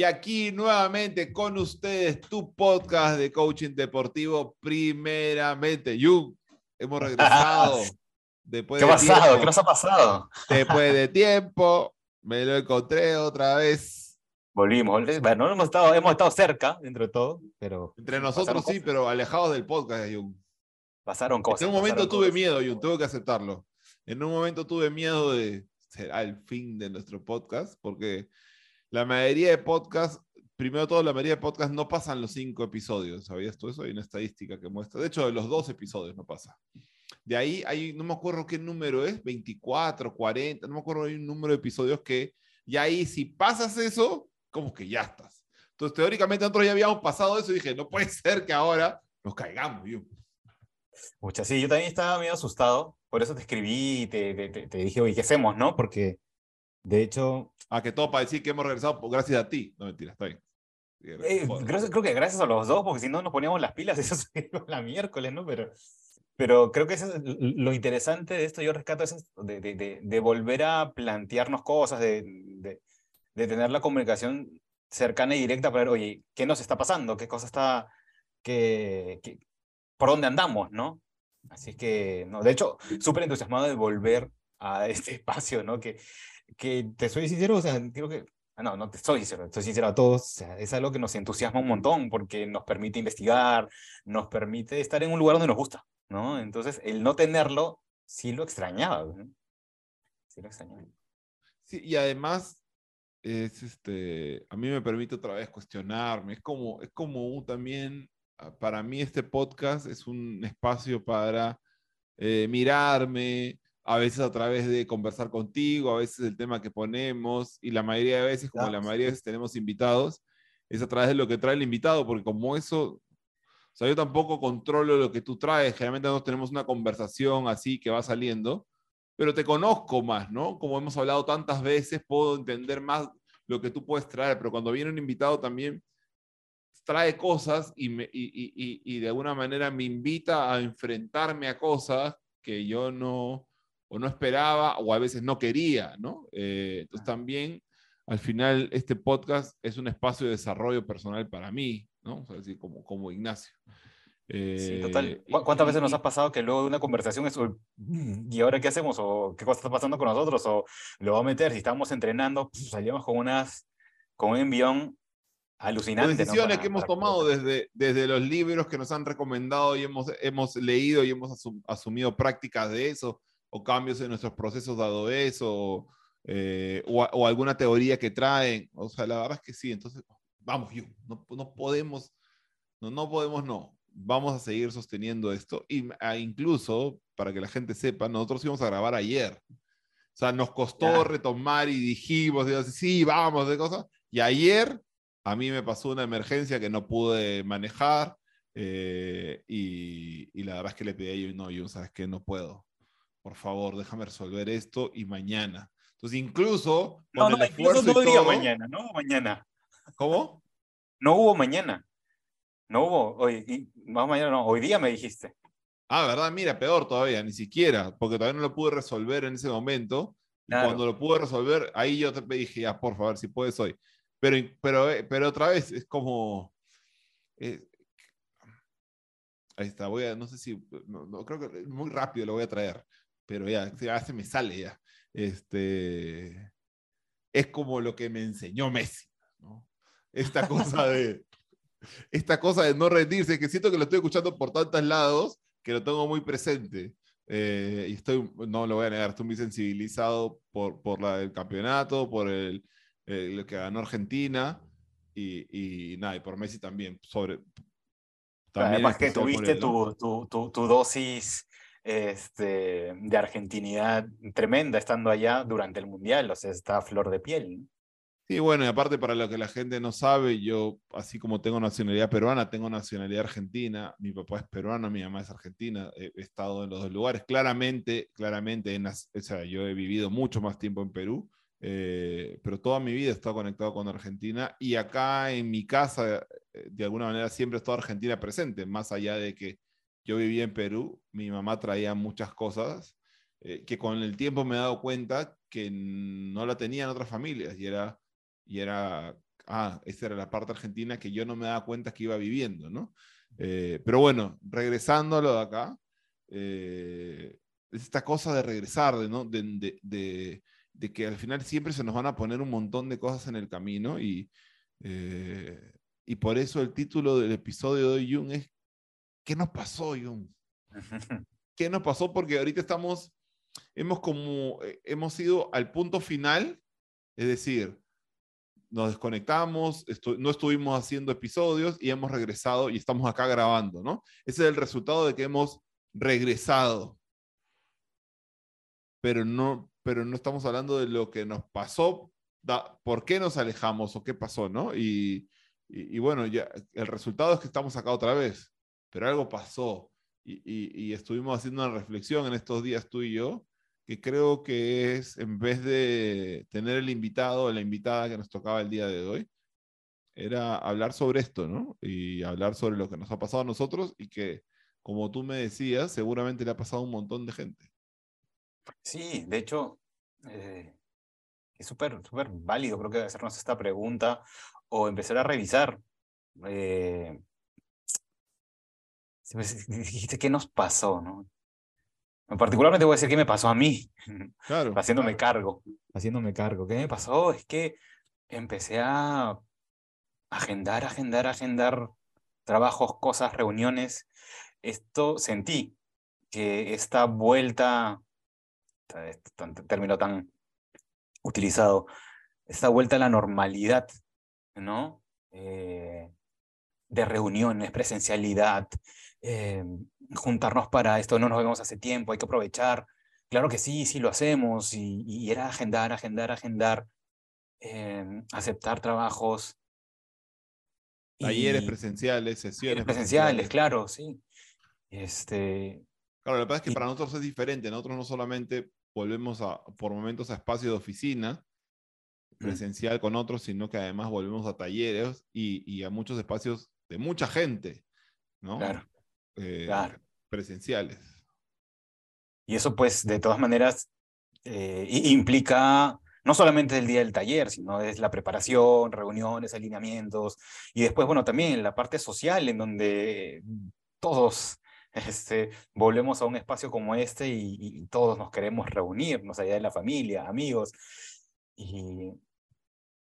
Y aquí nuevamente con ustedes tu podcast de coaching deportivo primeramente. Yu, hemos regresado. Después ¿Qué ha pasado? ¿Qué nos ha pasado? Después de tiempo, me lo encontré otra vez. Volvimos, bueno, hemos estado, hemos estado cerca, dentro de todo, pero... Entre nosotros sí, pero alejados del podcast, Jung. Pasaron cosas. En un momento tuve miedo, Jung, tengo que aceptarlo. En un momento tuve miedo de, será el fin de nuestro podcast, porque la mayoría de podcasts, primero todo, la mayoría de podcasts no pasan los cinco episodios. ¿Sabías tú eso? Hay una estadística que muestra. De hecho, de los dos episodios no pasa. De ahí hay, no me acuerdo qué número es, 24, 40, no me acuerdo, hay un número de episodios que, y ahí si pasas eso, como que ya estás. Entonces, teóricamente nosotros ya habíamos pasado eso y dije, no puede ser que ahora nos caigamos. Yo. Muchas, sí, yo también estaba medio asustado, por eso te escribí y te, te, te dije, oye, ¿qué hacemos, no? Porque de hecho. Ah, que todo para decir que hemos regresado gracias a ti. No, mentira, está bien. Eh, creo, que gracias a los dos, porque si no nos poníamos las pilas, eso sería la miércoles, ¿no? Pero, pero creo que eso es lo interesante de esto, yo rescato es de, de, de, volver a plantearnos cosas, de, de, tener la comunicación cercana y directa para ver, oye, ¿qué nos está pasando? ¿Qué cosa está, qué, qué, por dónde andamos, ¿no? Así que, no, de hecho, súper entusiasmado de volver a este espacio, ¿no? Que, que te soy sincero, o sea, creo que, ah, no, no te soy sincero, estoy sincero a todos, o sea, es algo que nos entusiasma un montón porque nos permite investigar, nos permite estar en un lugar donde nos gusta, ¿no? Entonces, el no tenerlo, sí lo extrañaba, ¿no? Sí lo extrañaba. Sí, y además, es este, a mí me permite otra vez cuestionarme, es como, es como también, para mí este podcast es un espacio para eh, mirarme, a veces a través de conversar contigo, a veces el tema que ponemos, y la mayoría de veces, como la mayoría de veces tenemos invitados, es a través de lo que trae el invitado, porque como eso, o sea, yo tampoco controlo lo que tú traes, generalmente no tenemos una conversación así que va saliendo, pero te conozco más, ¿no? Como hemos hablado tantas veces, puedo entender más lo que tú puedes traer, pero cuando viene un invitado también trae cosas y, me, y, y, y de alguna manera me invita a enfrentarme a cosas que yo no, o no esperaba o a veces no quería, ¿no? Eh, entonces también al final este podcast es un espacio de desarrollo personal para mí, ¿no? O sea, así como, como Ignacio. sí, total. Eh, ¿Cuántas veces nos ha pasado que luego de una conversación es, ¿y ahora qué hacemos? ¿O qué cosa está pasando con nosotros? ¿O lo va a meter? Si estábamos entrenando, pues, salíamos con, unas, con un envión alucinante. Decisiones que hemos tomado desde, desde los libros que nos han recomendado y hemos, hemos leído y hemos asumido prácticas de eso o cambios en nuestros procesos dado eso, eh, o, alguna teoría que traen. O sea, la verdad es que sí. Entonces, vamos, yo, no, no podemos, no, no podemos, no. Vamos a seguir sosteniendo esto. Y ah, incluso, para que la gente sepa, nosotros íbamos a grabar ayer. O sea, nos costó retomar y dijimos, sí, vamos, de cosas. Y ayer a mí me pasó una emergencia que no pude manejar. Eh, y, y, la verdad es que le pedí a ellos, no, yo, sabes que no puedo por favor, déjame resolver esto y mañana. Entonces, incluso. No, no, incluso no todo, mañana, no hubo mañana. ¿Cómo? No hubo mañana. No hubo, hoy, más mañana no, hoy día me dijiste. Ah, ¿verdad? Mira, peor todavía, ni siquiera, porque todavía no lo pude resolver en ese momento. Y cuando lo pude resolver, ahí yo te dije, ya, por favor, si puedes hoy. Pero, pero, eh, pero otra vez, es como. Eh, ahí está, voy a, no sé si, no, creo que muy rápido lo voy a traer pero ya, ya se me sale ya. Este, es como lo que me enseñó Messi, ¿no? Esta cosa de, esta cosa de no rendirse, que siento que lo estoy escuchando por tantos lados, que lo tengo muy presente. Eh, y estoy, no lo voy a negar, estoy muy sensibilizado por, por la, el campeonato, por el, lo que ganó Argentina y, y, nada, y por Messi también. Sobre, también Además que tuviste tu, tu, tu, tu, dosis este, de argentinidad tremenda estando allá durante el Mundial, o sea, está flor de piel. Sí, bueno, y aparte para lo que la gente no sabe, yo, así como tengo nacionalidad peruana, tengo nacionalidad argentina, mi papá es peruano, mi mamá es argentina, he, estado en los dos lugares, claramente, claramente, en, o sea, yo he vivido mucho más tiempo en Perú, eh, pero toda mi vida he estado conectado con Argentina y acá en mi casa, eh, de alguna manera, siempre ha estado Argentina presente, más allá de que yo vivía en Perú, mi mamá traía muchas cosas eh, que con el tiempo me he dado cuenta que no la tenían otras familias y era, y era, ah, esa era la parte argentina que yo no me daba cuenta que iba viviendo, ¿no? Eh, pero bueno, regresando a lo de acá, eh, es esta cosa de regresar, ¿no? de, de, de, que al final siempre se nos van a poner un montón de cosas en el camino y, y por eso el título del episodio de Jung es ¿qué nos pasó, Jung? ¿Qué nos pasó? Porque ahorita estamos hemos como, eh, hemos ido al punto final, es decir, nos desconectamos, no estuvimos haciendo episodios y hemos regresado y estamos acá grabando, ¿no? Ese es el resultado de que hemos regresado. Pero no, pero no estamos hablando de lo que nos pasó, por qué nos alejamos o qué pasó, ¿no? Y, bueno, ya, el resultado es que estamos acá otra vez, pero algo pasó y, y estuvimos haciendo una reflexión en estos días tú y yo que creo que es, en vez de tener el invitado o la invitada que nos tocaba el día de hoy, era hablar sobre esto, ¿no? Y hablar sobre lo que nos ha pasado a nosotros y que, como tú me decías, seguramente le ha pasado a un montón de gente. Sí, de hecho, eh, es súper, súper válido, creo que hacernos esta pregunta o empezar a revisar. Eh, dijiste, ¿qué nos pasó? ¿no? Particularmente voy a decir qué me pasó a mí, claro, haciéndome cargo, haciéndome cargo. ¿Qué me pasó? Es que empecé a agendar, agendar, agendar trabajos, cosas, reuniones. Esto sentí que esta vuelta, este término tan utilizado, esta vuelta a la normalidad, ¿no? Eh, de reuniones, presencialidad, eh, juntarnos para esto, no nos vemos hace tiempo, hay que aprovechar. Claro que sí, sí lo hacemos, y, era agendar, agendar, agendar, em, aceptar trabajos. Talleres presenciales, sesiones presenciales, claro, sí. Este... Claro, la verdad es que para nosotros es diferente. Nosotros no solamente volvemos a, por momentos a espacio de oficina presencial con otros, sino que además volvemos a talleres y, y a muchos espacios de mucha gente, ¿no? Claro. Eh, presenciales. Y eso pues de todas maneras eh, implica no solamente el día del taller, sino es la preparación, reuniones, alineamientos, y después, bueno, también la parte social en donde todos este, volvemos a un espacio como este y, todos nos queremos reunir, más allá de la familia, amigos. Y,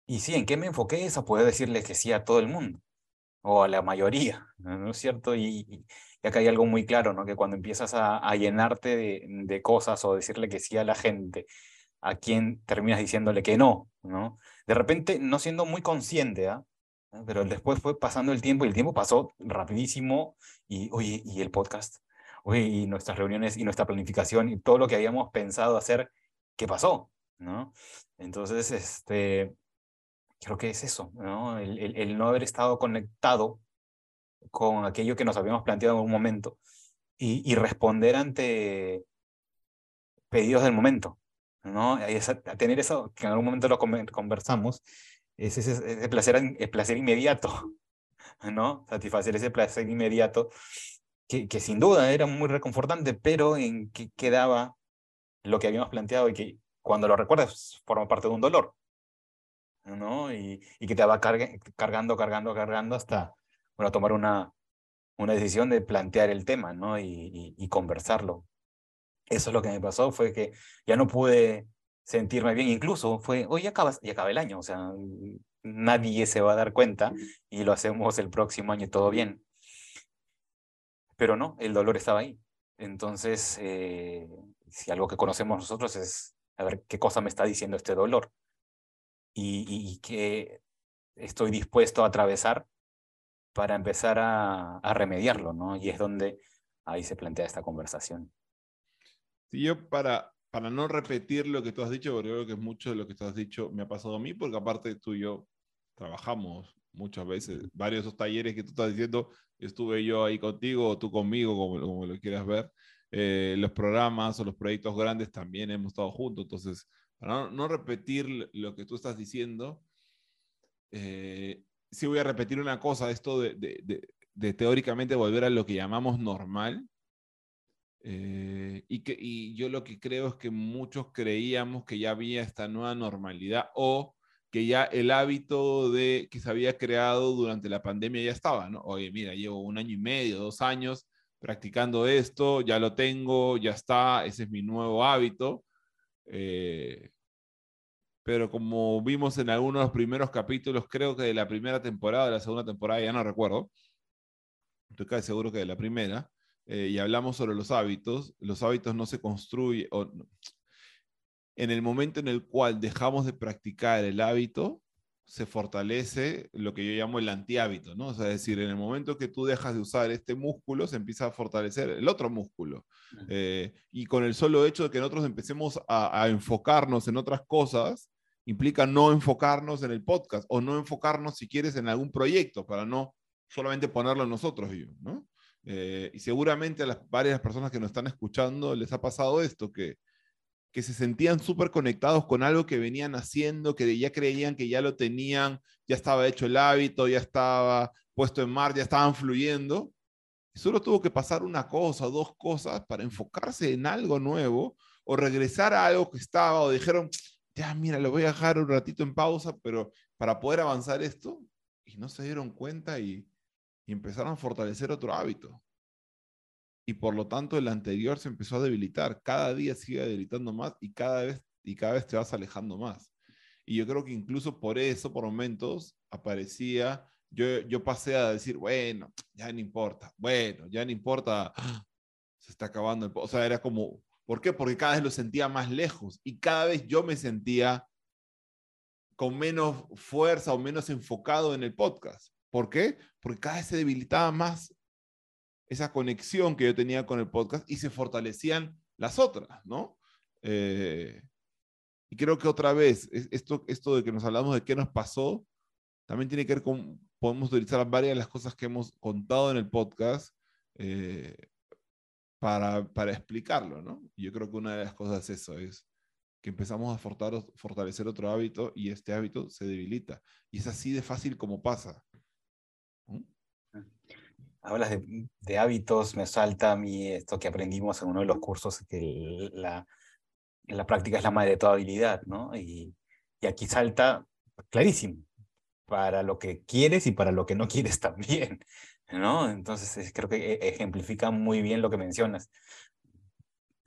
y sí, ¿en qué me enfoqué? Eso poder decirle que sí a todo el mundo, o a la mayoría, ¿no es cierto? Y, y acá hay algo muy claro, ¿no? Que cuando empiezas a, llenarte de, cosas o decirle que sí a la gente, a quien terminas diciéndole que no, ¿no? De repente, no siendo muy consciente, ¿ah? Pero después fue pasando el tiempo y el tiempo pasó rapidísimo y, oye, y el podcast, oye, y nuestras reuniones y nuestra planificación y todo lo que habíamos pensado hacer, ¿qué pasó? ¿No? Entonces, este, creo que es eso, ¿no? El, el, el no haber estado conectado con aquello que nos habíamos planteado en algún momento y, responder ante pedidos del momento, ¿no? A tener eso, que en algún momento lo conversamos, es ese, placer, el placer inmediato, ¿no? Satisfacer ese placer inmediato, que, que sin duda era muy reconfortante, pero en que quedaba lo que habíamos planteado y que cuando lo recuerdas forma parte de un dolor, ¿no? Y, y que te va cargando, cargando, cargando hasta bueno, tomar una, una decisión de plantear el tema, ¿no? Y, y, conversarlo. Eso es lo que me pasó, fue que ya no pude sentirme bien, incluso fue, hoy ya acaba, ya acaba el año, o sea, nadie se va a dar cuenta y lo hacemos el próximo año todo bien. Pero no, el dolor estaba ahí. Entonces, eh, si algo que conocemos nosotros es a ver qué cosa me está diciendo este dolor y, y, y qué estoy dispuesto a atravesar para empezar a, remediarlo, ¿no? Y es donde ahí se plantea esta conversación. Sí, yo para, para no repetir lo que tú has dicho, porque creo que mucho de lo que tú has dicho me ha pasado a mí, porque aparte tú y yo trabajamos muchas veces, varios de esos talleres que tú estás diciendo, estuve yo ahí contigo o tú conmigo, como, como lo quieras ver, eh, los programas o los proyectos grandes también hemos estado juntos, entonces, para no, no repetir lo que tú estás diciendo, eh, sí voy a repetir una cosa, esto de, de, teóricamente volver a lo que llamamos normal, Eh, y, que, y yo lo que creo es que muchos creíamos que ya había esta nueva normalidad o que ya el hábito de que se había creado durante la pandemia ya estaba, ¿no? Oye, mira, llevo un año y medio, dos años practicando esto, ya lo tengo, ya está, ese es mi nuevo hábito. Eh, pero como vimos en algunos de los primeros capítulos, creo que de la primera temporada, de la segunda temporada, ya no recuerdo, estoy casi seguro que de la primera, eh, y hablamos sobre los hábitos, los hábitos no se construyen, o, en el momento en el cual dejamos de practicar el hábito, se fortalece lo que yo llamo el antihábito, ¿no? O sea, es decir, en el momento que tú dejas de usar este músculo, se empieza a fortalecer el otro músculo. Eh, y con el solo hecho de que nosotros empecemos a, enfocarnos en otras cosas, implica no enfocarnos en el podcast o no enfocarnos, si quieres, en algún proyecto para no solamente ponerlo en nosotros, ¿no? Eh, y seguramente a las varias personas que nos están escuchando les ha pasado esto, que que se sentían súper conectados con algo que venían haciendo, que ya creían que ya lo tenían, ya estaba hecho el hábito, ya estaba puesto en mar, ya estaban fluyendo. Solo tuvo que pasar una cosa dos cosas para enfocarse en algo nuevo o regresar a algo que estaba o dijeron, ya mira, lo voy a dejar un ratito en pausa, pero para poder avanzar esto, y no se dieron cuenta y, y empezaron a fortalecer otro hábito y por lo tanto el anterior se empezó a debilitar. Cada día sigue debilitando más y cada vez, y cada vez te vas alejando más. Y yo creo que incluso por eso, por momentos, aparecía, yo, yo pasé a decir, bueno, ya no importa, bueno, ya no importa, se está acabando. El... O sea, era como, ¿por qué? Porque cada vez lo sentía más lejos y cada vez yo me sentía con menos fuerza o menos enfocado en el podcast. ¿Por qué? Porque cada vez se debilitaba más esa conexión que yo tenía con el podcast y se fortalecían las otras, ¿no? Eh, y creo que otra vez, esto, esto de que nos hablamos de qué nos pasó, también tiene que ver con, podemos utilizar varias de las cosas que hemos contado en el podcast eh, para, para, explicarlo, ¿no? Yo creo que una de las cosas es eso, es que empezamos a fortalecer otro hábito y este hábito se debilita. Y es así de fácil como pasa hablas de, hábitos, me salta a mí esto que aprendimos en uno de los cursos, que la, la práctica es la madre de toda habilidad, ¿no? Y, aquí salta clarísimo, para lo que quieres y para lo que no quieres también, ¿no? Entonces creo que e, ejemplifica muy bien lo que mencionas.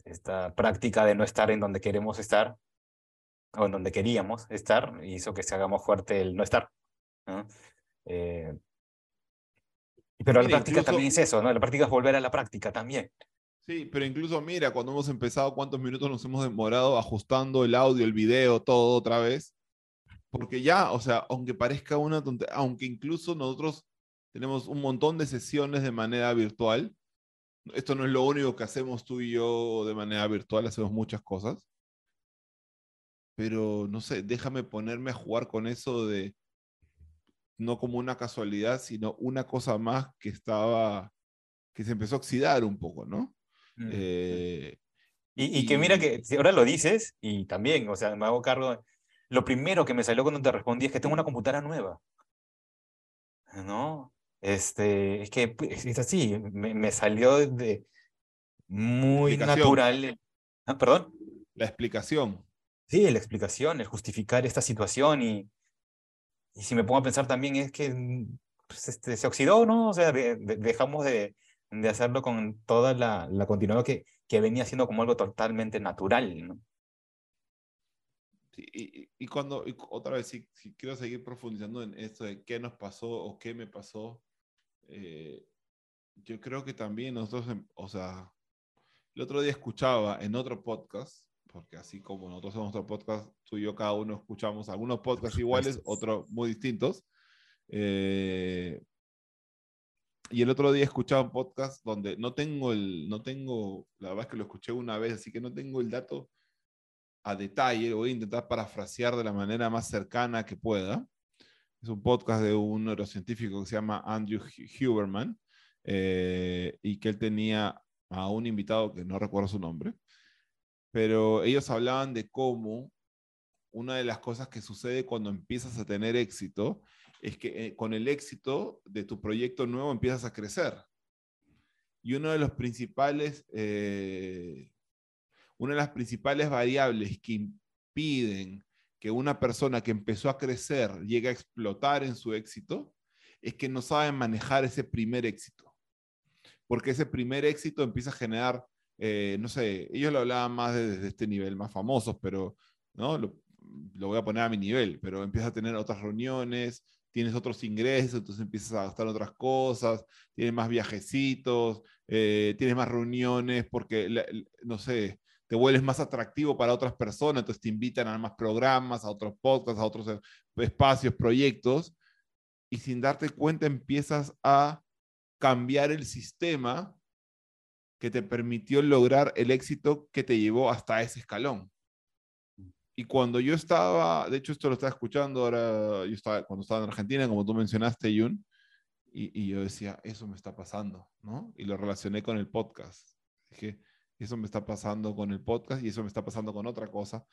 Esta práctica de no estar en donde queremos estar, o en donde queríamos estar, hizo que se hagamos fuerte el no estar. ¿no? Eh, pero la práctica también es eso, ¿no? La práctica es volver a la práctica también. Sí, pero incluso mira, cuando hemos empezado, cuántos minutos nos hemos demorado ajustando el audio, el video, todo otra vez. Porque ya, o sea, aunque parezca una tontería, aunque incluso nosotros tenemos un montón de sesiones de manera virtual, esto no es lo único que hacemos tú y yo de manera virtual, hacemos muchas cosas. Pero no sé, déjame ponerme a jugar con eso de no como una casualidad, sino una cosa más que estaba, que se empezó a oxidar un poco, ¿no? Mm, eh, y, que mira que ahora lo dices, y también, o sea, me hago cargo, lo primero que me salió cuando te respondí es que tengo una computadora nueva. ¿No? Este, es que es así, me, salió de muy natural. ¿Ah, ¿Perdón? La explicación. Sí, la explicación, el justificar esta situación y, y si me pongo a pensar también es que mm, pues, este, se oxidó, ¿no? O sea, dejamos de, de, hacerlo con toda la, la continuidad que, que venía siendo como algo totalmente natural, ¿no? Sí, y, y, cuando, otra vez, si, si, quiero seguir profundizando en esto de qué nos pasó o qué me pasó, eh, yo creo que también nosotros, em, o sea, el otro día escuchaba en otro podcast porque así como nosotros hacemos nuestro podcast, tú y yo cada uno escuchamos algunos podcasts iguales, otros muy distintos. Eh, y el otro día escuchaba un podcast donde no tengo el, no tengo, la verdad es que lo escuché una vez, así que no tengo el dato a detalle, voy a intentar parafrasear de la manera más cercana que pueda. Es un podcast de un neurocientífico que se llama Andrew Huberman eh, y que él tenía a un invitado que no recuerdo su nombre, pero ellos hablaban de cómo una de las cosas que sucede cuando empiezas a tener éxito es que eh, con el éxito de tu proyecto nuevo empiezas a crecer. Y uno de los principales, eh, una de las principales variables que impiden que una persona que empezó a crecer llegue a explotar en su éxito es que no saben manejar ese primer éxito. Porque ese primer éxito empieza a generar, eh, no sé, ellos lo hablaban más desde este nivel más famosos, pero ¿no? Lo, voy a poner a mi nivel, pero empieza a tener otras reuniones, tienes otros ingresos, entonces empiezas a gastar otras cosas, tienes más viajecitos, eh, tienes más reuniones, porque, no sé, te vuelves más atractivo para otras personas, entonces te invitan a más programas, a otros podcasts, a otros eh, espacios, proyectos, y sin darte cuenta empiezas a cambiar el sistema que te permitió lograr el éxito que te llevó hasta ese escalón. Y cuando yo estaba, de hecho esto lo estaba escuchando ahora, yo estaba, cuando estaba en Argentina, como tú mencionaste, Yun, y, y yo decía, eso me está pasando, ¿no? Y lo relacioné con el podcast. Dije, eso me está pasando con el podcast y eso me está pasando con otra cosa,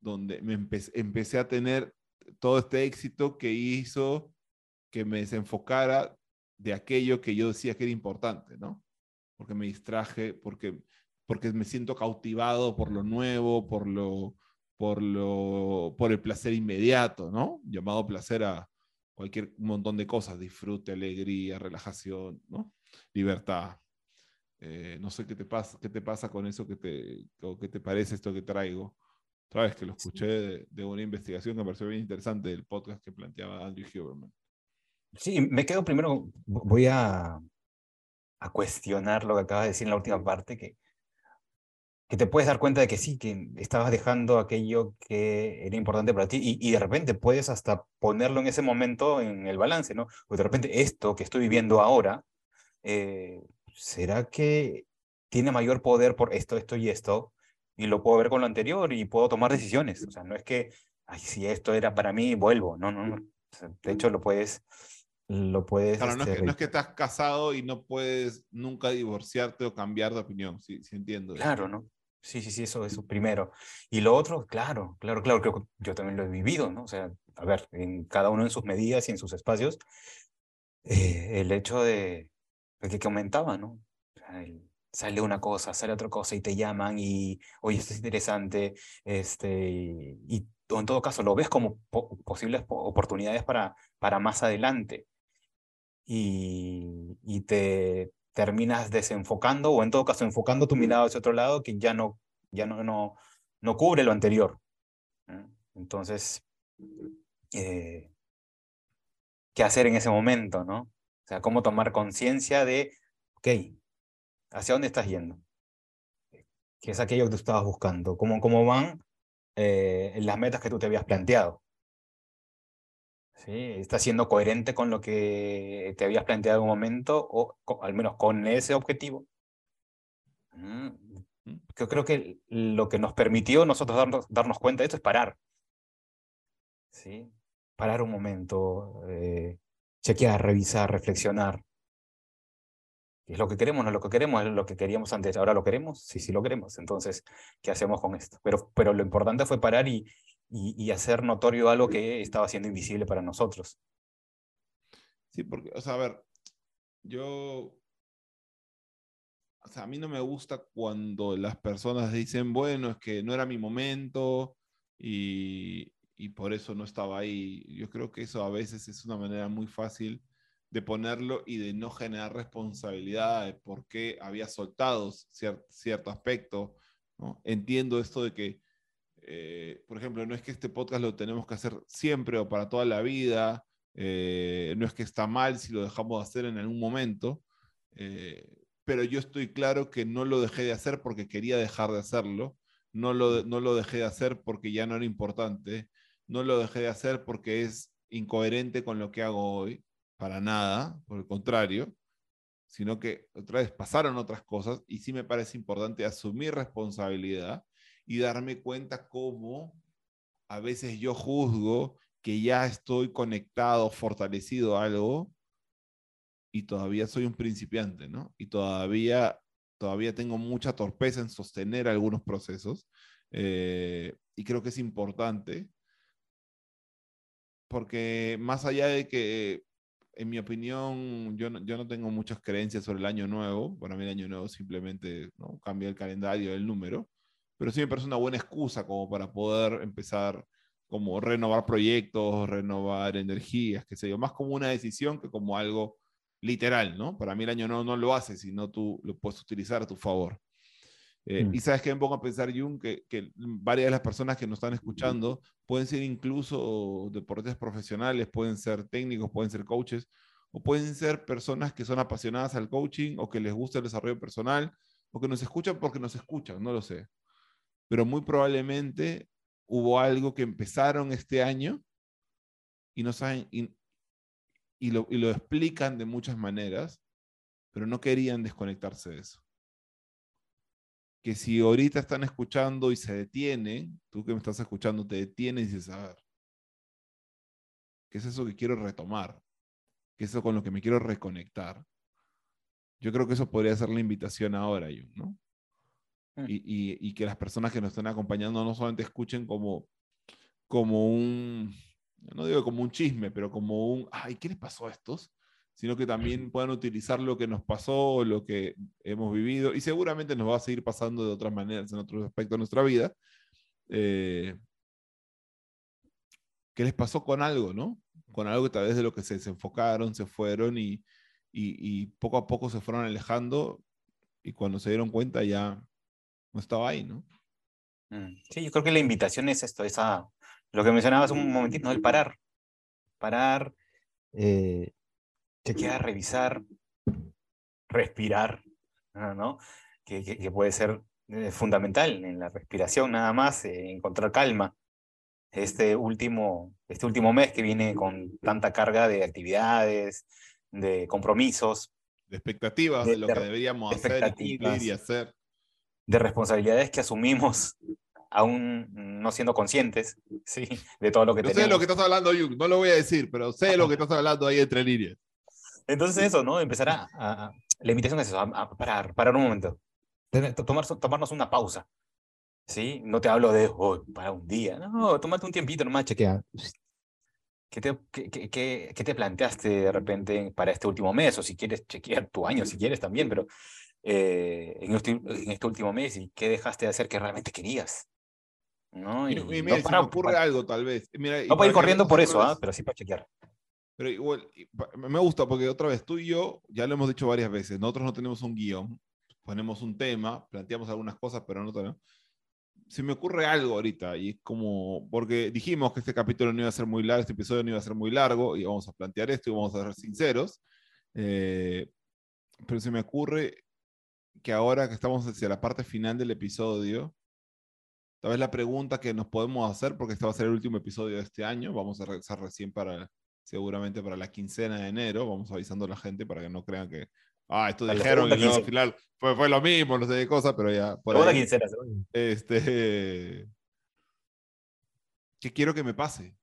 donde me empecé, a tener todo este éxito que hizo que me desenfocara de aquello que yo decía que era importante, ¿no? Porque me distraje, porque, porque me siento cautivado por lo nuevo, por lo, por lo, por el placer inmediato, ¿no? Llamado placer a cualquier montón de cosas, disfrute, alegría, relajación, ¿no? Libertad. Eh, no sé qué te pasa, qué te pasa con eso que te, o qué te parece esto que traigo. Otra vez que lo escuché de, una investigación que me pareció bien interesante del podcast que planteaba Andrew Huberman. Sí, me quedo primero, voy a, a cuestionar lo que acabas de decir en la última parte, que, que te puedes dar cuenta de que sí, que estabas dejando aquello que era importante para ti y, y, de repente puedes hasta ponerlo en ese momento en el balance, ¿no? O de repente esto que estoy viviendo ahora eh, ¿será que tiene mayor poder por esto, esto y esto? Y lo puedo ver con lo anterior y puedo tomar decisiones. O sea, no es que, ay, si esto era para mí, vuelvo. No, no, no. de hecho, lo puedes... Lo puedes claro, no, es que, no, es que, estás casado y no puedes nunca divorciarte o cambiar de opinión, sí, sí entiendo. Claro, ¿no? Sí, sí, sí, eso, eso primero. Y lo otro, claro, claro, claro, que yo también lo he vivido, ¿no? O sea, a ver, en cada uno en sus medidas y en sus espacios, eh, el hecho de, que, que aumentaba, ¿no? sale una cosa, sale otra cosa y te llaman y, oye, esto es interesante, este, y, en todo caso lo ves como posibles oportunidades para, para más adelante. Y, y, te terminas desenfocando o en todo caso enfocando tu mirada hacia otro lado que ya no, ya no, no, no cubre lo anterior. Entonces, eh, ¿qué hacer en ese momento, no? O sea, cómo tomar conciencia de, ok, ¿hacia dónde estás yendo? ¿Qué es aquello que tú estabas buscando? ¿Cómo, cómo van eh, las metas que tú te habías planteado? ¿Sí? ¿Estás siendo coherente con lo que te habías planteado en un momento o al menos con ese objetivo? Mm, yo creo que lo que nos permitió nosotros darnos, darnos cuenta de esto es parar. ¿Sí? Parar un momento, eh, chequear, revisar, reflexionar. ¿Es lo que queremos? ¿No es lo que queremos? ¿Es lo que queríamos antes? ¿Ahora lo queremos? Sí, sí lo queremos. Entonces, ¿qué hacemos con esto? Pero, pero lo importante fue parar y, y, hacer notorio algo que estaba siendo invisible para nosotros. Sí, porque, o sea, a ver, yo, o sea, a mí no me gusta cuando las personas dicen, bueno, es que no era mi momento y, y por eso no estaba ahí. Yo creo que eso a veces es una manera muy fácil de ponerlo y de no generar responsabilidad de por qué había soltado cierto aspecto. ¿no? Entiendo esto de que, eh, por ejemplo, no es que este podcast lo tenemos que hacer siempre o para toda la vida, eh, no es que está mal si lo dejamos de hacer en algún momento, eh, pero yo estoy claro que no lo dejé de hacer porque quería dejar de hacerlo, no lo, no lo dejé de hacer porque ya no era importante, no lo dejé de hacer porque es incoherente con lo que hago hoy, para nada, por el contrario, sino que otra vez pasaron otras cosas y sí me parece importante asumir responsabilidad y darme cuenta cómo a veces yo juzgo que ya estoy conectado, fortalecido a algo y todavía soy un principiante, ¿no? Y todavía, todavía tengo mucha torpeza en sostener algunos procesos. Eh, y creo que es importante porque más allá de que en mi opinión, yo no, yo no tengo muchas creencias sobre el año nuevo. Para mí el año nuevo simplemente ¿no? cambia el calendario, el número. Pero sí me parece una buena excusa como para poder empezar como renovar proyectos, renovar energías, qué sé yo, más como una decisión que como algo literal, ¿no? Para mí el año nuevo no lo hace, sino tú lo puedes utilizar a tu favor. Eh, mm. Y sabes que me pongo a pensar, Jung, que, que, varias de las personas que nos están escuchando pueden ser incluso deportistas profesionales, pueden ser técnicos, pueden ser coaches, o pueden ser personas que son apasionadas al coaching o que les gusta el desarrollo personal, o que nos escuchan porque nos escuchan, no lo sé. Pero muy probablemente hubo algo que empezaron este año y no saben, y, y, lo, y lo explican de muchas maneras, pero no querían desconectarse de eso que si ahorita están escuchando y se detienen, tú que me estás escuchando, te detienes y dices, a ver, ¿qué es eso que quiero retomar? ¿Qué es eso con lo que me quiero reconectar? Yo creo que eso podría ser la invitación ahora, ¿no? Mm. Y, y, y, que las personas que nos están acompañando no solamente escuchen como, como un, no digo como un chisme, pero como un, ay, ¿qué les pasó a estos? sino que también puedan utilizar lo que nos pasó, lo que hemos vivido, y seguramente nos va a seguir pasando de otras maneras en otros aspectos de nuestra vida. Eh, ¿Qué les pasó con algo, no? Con algo que tal vez de lo que se desenfocaron, se fueron y, y, poco a poco se fueron alejando y cuando se dieron cuenta ya no estaba ahí, ¿no? Mm, sí, yo creo que la invitación es esto, esa, lo que mencionabas un momentito, ¿no? El parar. Parar, eh, chequear, revisar, respirar, ¿no? Que, que, puede ser eh, fundamental en la respiración nada más, eh, encontrar calma. Este último, este último mes que viene con tanta carga de actividades, de compromisos. De expectativas de, lo que deberíamos hacer y cumplir y hacer. De responsabilidades que asumimos aún no siendo conscientes ¿sí? de todo lo que Yo tenemos. sé lo que estás hablando, Yuk, no lo voy a decir, pero sé lo que estás hablando ahí entre líneas. Entonces eso, ¿no? Empezar a, la invitación es eso, a, parar, parar un momento, tomar, tomarnos una pausa, ¿sí? No te hablo de, oh, para un día, no, tomate un tiempito nomás, chequea. ¿Qué te, qué, qué, qué te planteaste de repente para este último mes? O si quieres chequear tu año, si quieres también, pero eh, en, este, en este último mes, ¿y qué dejaste de hacer que realmente querías? ¿no? Y, y, mira, no me ocurre algo tal vez. Mira, no para ir corriendo por eso, ¿ah? pero sí para chequear. Pero igual, me gusta porque otra vez tú y yo, ya lo hemos dicho varias veces, nosotros no tenemos un guion, ponemos un tema, planteamos algunas cosas, pero no tenemos. Se me ocurre algo ahorita y es como, porque dijimos que este capítulo no iba a ser muy largo, este episodio no iba a ser muy largo y vamos a plantear esto y vamos a ser sinceros. Eh, pero se me ocurre que ahora que estamos hacia la parte final del episodio, tal vez la pregunta que nos podemos hacer, porque este va a ser el último episodio de este año, vamos a regresar recién para seguramente para la quincena de enero. Vamos avisando a la gente para que no crean que, ah, esto dijeron y luego al final fue, fue, lo mismo, no sé qué cosa, pero ya. Por ahí, quincena, este, ¿Qué quiero que me pase?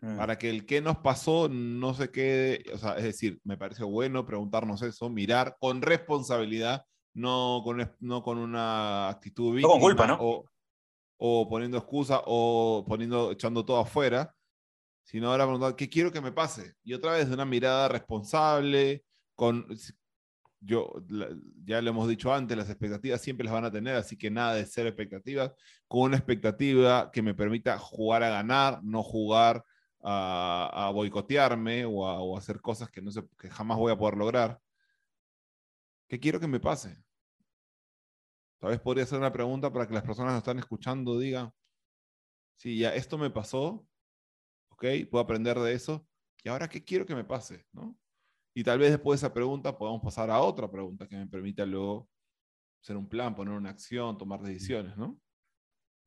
Mm. Para que el que nos pasó no se quede, o sea, es decir, me parece bueno preguntarnos eso, mirar con responsabilidad, no con, no con una actitud víctima. con culpa, ¿no? O, o poniendo excusa o poniendo, echando todo afuera, sino ahora preguntar, ¿qué quiero que me pase? Y otra vez de una mirada responsable, con, yo, ya lo hemos dicho antes, las expectativas siempre las van a tener, así que nada de ser expectativas, con una expectativa que me permita jugar a ganar, no jugar a, a boicotearme o a, o hacer cosas que, no sé, que jamás voy a poder lograr. ¿Qué quiero que me pase? Tal vez podría ser una pregunta para que las personas que nos están escuchando digan, sí, ya esto me pasó, Puedo aprender de eso. ¿Y ahora qué quiero que me pase? ¿no? Y tal vez después de esa pregunta podamos pasar a otra pregunta que me permita luego hacer un plan, poner una acción, tomar decisiones, ¿no?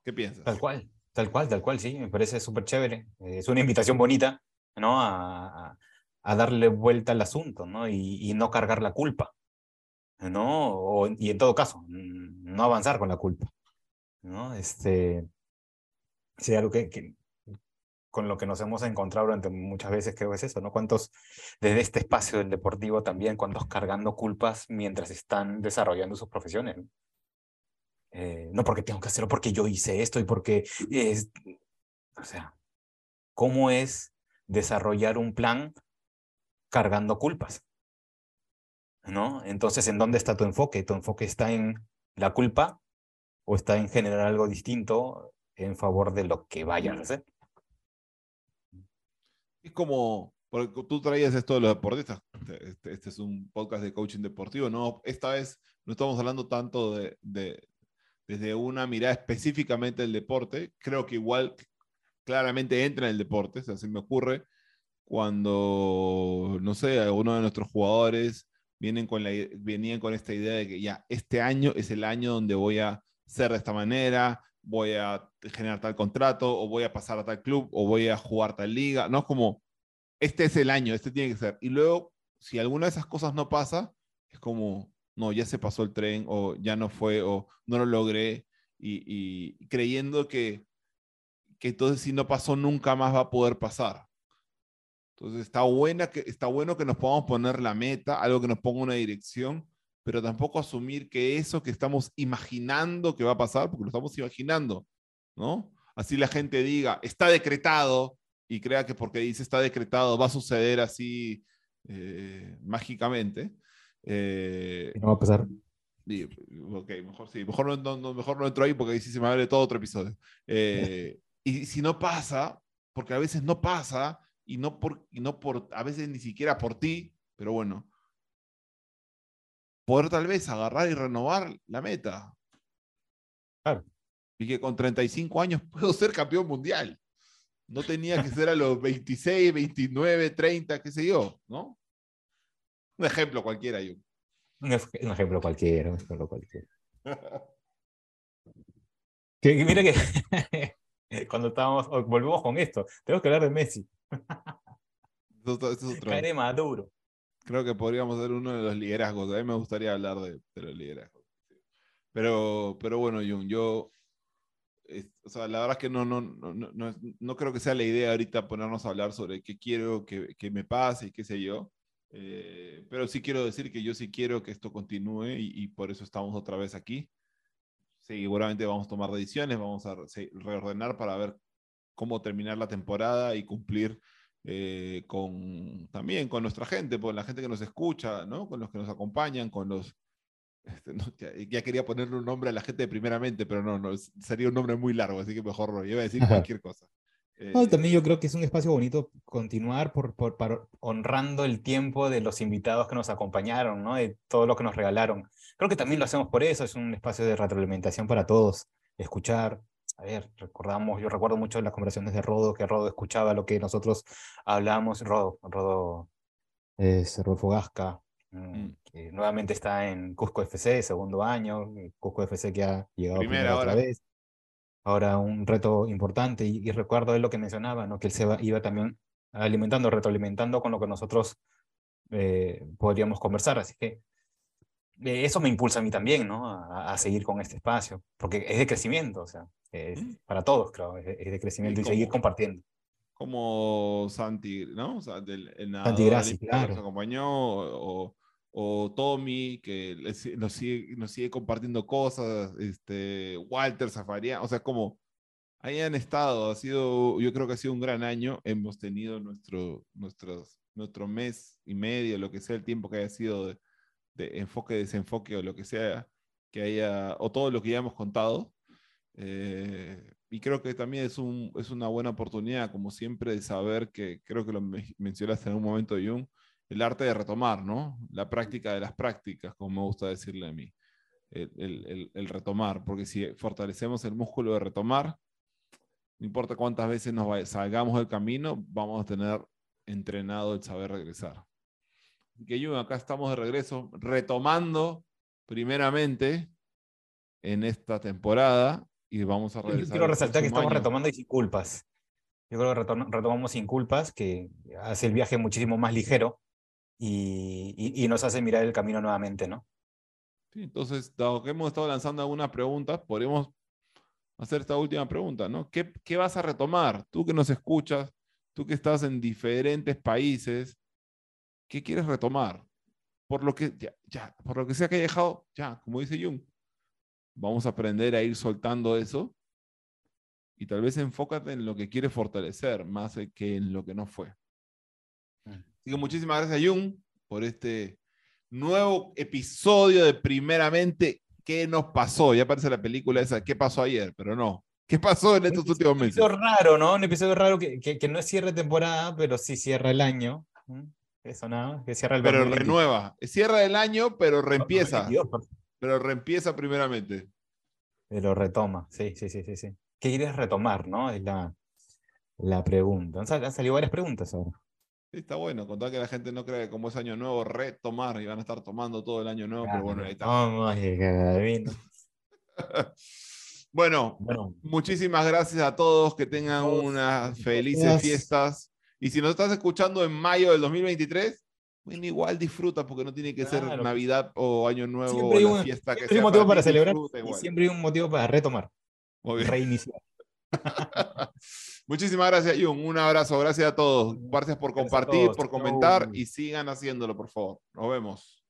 ¿Qué piensas? Tal cual, tal cual, tal cual, sí, me parece súper chévere. Es una invitación bonita, ¿no? A, darle vuelta al asunto, ¿no? Y, no cargar la culpa, ¿no? Y en todo caso, no avanzar con la culpa, ¿no? Este, sea algo que, con lo que nos hemos encontrado durante muchas veces, creo que es eso, ¿no? ¿Cuántos, desde este espacio del deportivo también, cuántos cargando culpas mientras están desarrollando sus profesiones? ¿no? Eh, no porque tengo que hacerlo, porque yo hice esto y porque es... O sea, ¿cómo es desarrollar un plan cargando culpas. ¿No? Entonces, ¿en dónde está tu enfoque? ¿Tu enfoque está en la culpa o está en generar algo distinto en favor de lo que vayas a hacer? Es como, porque tú traías esto de los deportistas. Este, este, es un podcast de coaching deportivo, ¿no? Esta vez no estamos hablando tanto de, de desde una mirada específicamente del deporte. Creo que igual claramente entra en el deporte, o sea, se me ocurre cuando, no sé, alguno de nuestros jugadores vienen con la, venían con esta idea de que ya, este año es el año donde voy a ser de esta manera, voy a generar tal contrato, o voy a pasar a tal club, o voy a jugar tal liga, no es como, este es el año, este tiene que ser. Y luego, si alguna de esas cosas no pasa, es como, no, ya se pasó el tren, o ya no fue, o no lo logré, y, creyendo que que entonces si no pasó nunca más va a poder pasar. Entonces está, buena que, está bueno que nos podamos poner la meta, algo que nos ponga una dirección, pero tampoco asumir que eso que estamos imaginando que va a pasar, porque lo estamos imaginando, ¿no? Así la gente diga, está decretado, y crea que porque dice está decretado va a suceder así eh, mágicamente. Eh, no va a pasar. ok, mejor sí, mejor no, mejor no entro ahí porque ahí sí se me abre todo otro episodio. Eh, y si no pasa, porque a veces no pasa, y no por, y no por, a veces ni siquiera por ti, pero bueno, poder tal vez agarrar y renovar la meta. Claro. Y que con 35 años puedo ser campeón mundial. No tenía que ser a los 26, 29, 30, qué sé yo, ¿no? Un ejemplo cualquiera, yo. Un, ejemplo cualquiera, un ejemplo cualquiera. que, mira que cuando estábamos, volvemos con esto, tenemos que hablar de Messi. Esto, es otro. Maduro. Creo que podríamos ser uno de los liderazgos. A mí me gustaría hablar de, de los liderazgos. Pero, pero bueno, Jun, yo, o sea, la verdad es que no, no, no, no, no creo que sea la idea ahorita ponernos a hablar sobre qué quiero que, que me pase y qué sé yo. Eh, pero sí quiero decir que yo sí quiero que esto continúe y, y por eso estamos otra vez aquí seguramente vamos a tomar decisiones, vamos a reordenar para ver cómo terminar la temporada y cumplir eh, con, también con nuestra gente, con la gente que nos escucha, ¿no? con los que nos acompañan, con los... Este, ya, quería ponerle un nombre a la gente primeramente, pero no, no, sería un nombre muy largo, así que mejor no, iba a decir cualquier cosa. No, también yo creo que es un espacio bonito continuar por, por, honrando el tiempo de los invitados que nos acompañaron, ¿no? de todo lo que nos regalaron. Creo que también lo hacemos por eso, es un espacio de retroalimentación para todos, escuchar. A ver, recordamos, yo recuerdo mucho las conversaciones de Rodo, que Rodo escuchaba lo que nosotros hablábamos. Rodo, Rodo es Rodolfo Gasca, mm, mm. que nuevamente está en Cusco FC, segundo año, Cusco FC que ha llegado primera, otra vez ahora un reto importante y, recuerdo de lo que mencionaba, ¿no? que él se iba también alimentando, retroalimentando con lo que nosotros eh, podríamos conversar. Así que eh, eso me impulsa a mí también, ¿no? A, seguir con este espacio, porque es de crecimiento, o sea, mm. para todos, creo, es, de crecimiento y, seguir compartiendo. Como Santi, ¿no? O sea, del, Santi Grassi, claro. Nos acompañó, o, o Tommy, que nos sigue, nos sigue compartiendo cosas, este, Walter Zafarian, o sea, como hayan estado, ha sido, yo creo que ha sido un gran año, hemos tenido nuestro, nuestros, nuestro mes y medio, lo que sea el tiempo que haya sido de, enfoque, desenfoque o lo que sea, que haya, o todo lo que ya hemos contado. Eh, y creo que también es, un, es una buena oportunidad, como siempre, de saber que, creo que lo mencionaste en un momento, Jung, el arte de retomar, ¿no? La práctica de las prácticas, como me gusta decirle a mí. El, retomar, porque si fortalecemos el músculo de retomar, no importa cuántas veces nos salgamos del camino, vamos a tener entrenado el saber regresar. que yo acá estamos de regreso, retomando primeramente en esta temporada y vamos a regresar. quiero resaltar que estamos retomando y sin culpas. Yo creo que retomamos sin culpas, que hace el viaje muchísimo más ligero y, nos hace mirar el camino nuevamente, ¿no? Sí, entonces, dado que hemos estado lanzando algunas preguntas, podríamos hacer esta última pregunta, ¿no? ¿Qué, ¿Qué, vas a retomar? Tú que nos escuchas, tú que estás en diferentes países, ¿qué quieres retomar? Por lo que, ya, ya, por lo que sea que haya dejado, ya, como dice Jung, vamos a aprender a ir soltando eso y tal vez enfócate en lo que quieres fortalecer más que en lo que no fue. Así que muchísimas gracias, Jung, por este nuevo episodio de Primeramente, ¿qué nos pasó? Ya aparece la película esa, ¿qué pasó ayer? Pero no. ¿Qué pasó en estos últimos meses? Un episodio raro, ¿no? Un episodio raro que, que, no es cierre temporada, pero sí cierra el año. Eso nada, que cierra el Pero renueva. Cierra el año, pero reempieza. pero reempieza primeramente. Pero retoma, sí, sí, sí, sí. sí. ¿Qué quieres retomar, no? Es la, la pregunta. Han salido varias preguntas ahora. Está bueno, contar que la gente no cree que como es año nuevo, retomar y van a estar tomando todo el año nuevo, pero bueno, ahí está. bueno, bueno, muchísimas gracias a todos, que tengan unas felices fiestas. Y si nos estás escuchando en mayo del 2023, bueno, igual disfruta porque no tiene que ser Navidad o Año Nuevo siempre o la fiesta que siempre hay un motivo para, celebrar y siempre hay un motivo para retomar, reiniciar. Muchísimas gracias, Jung. Un abrazo. Gracias a todos. Gracias por compartir, por comentar y sigan haciéndolo, por favor. Nos vemos.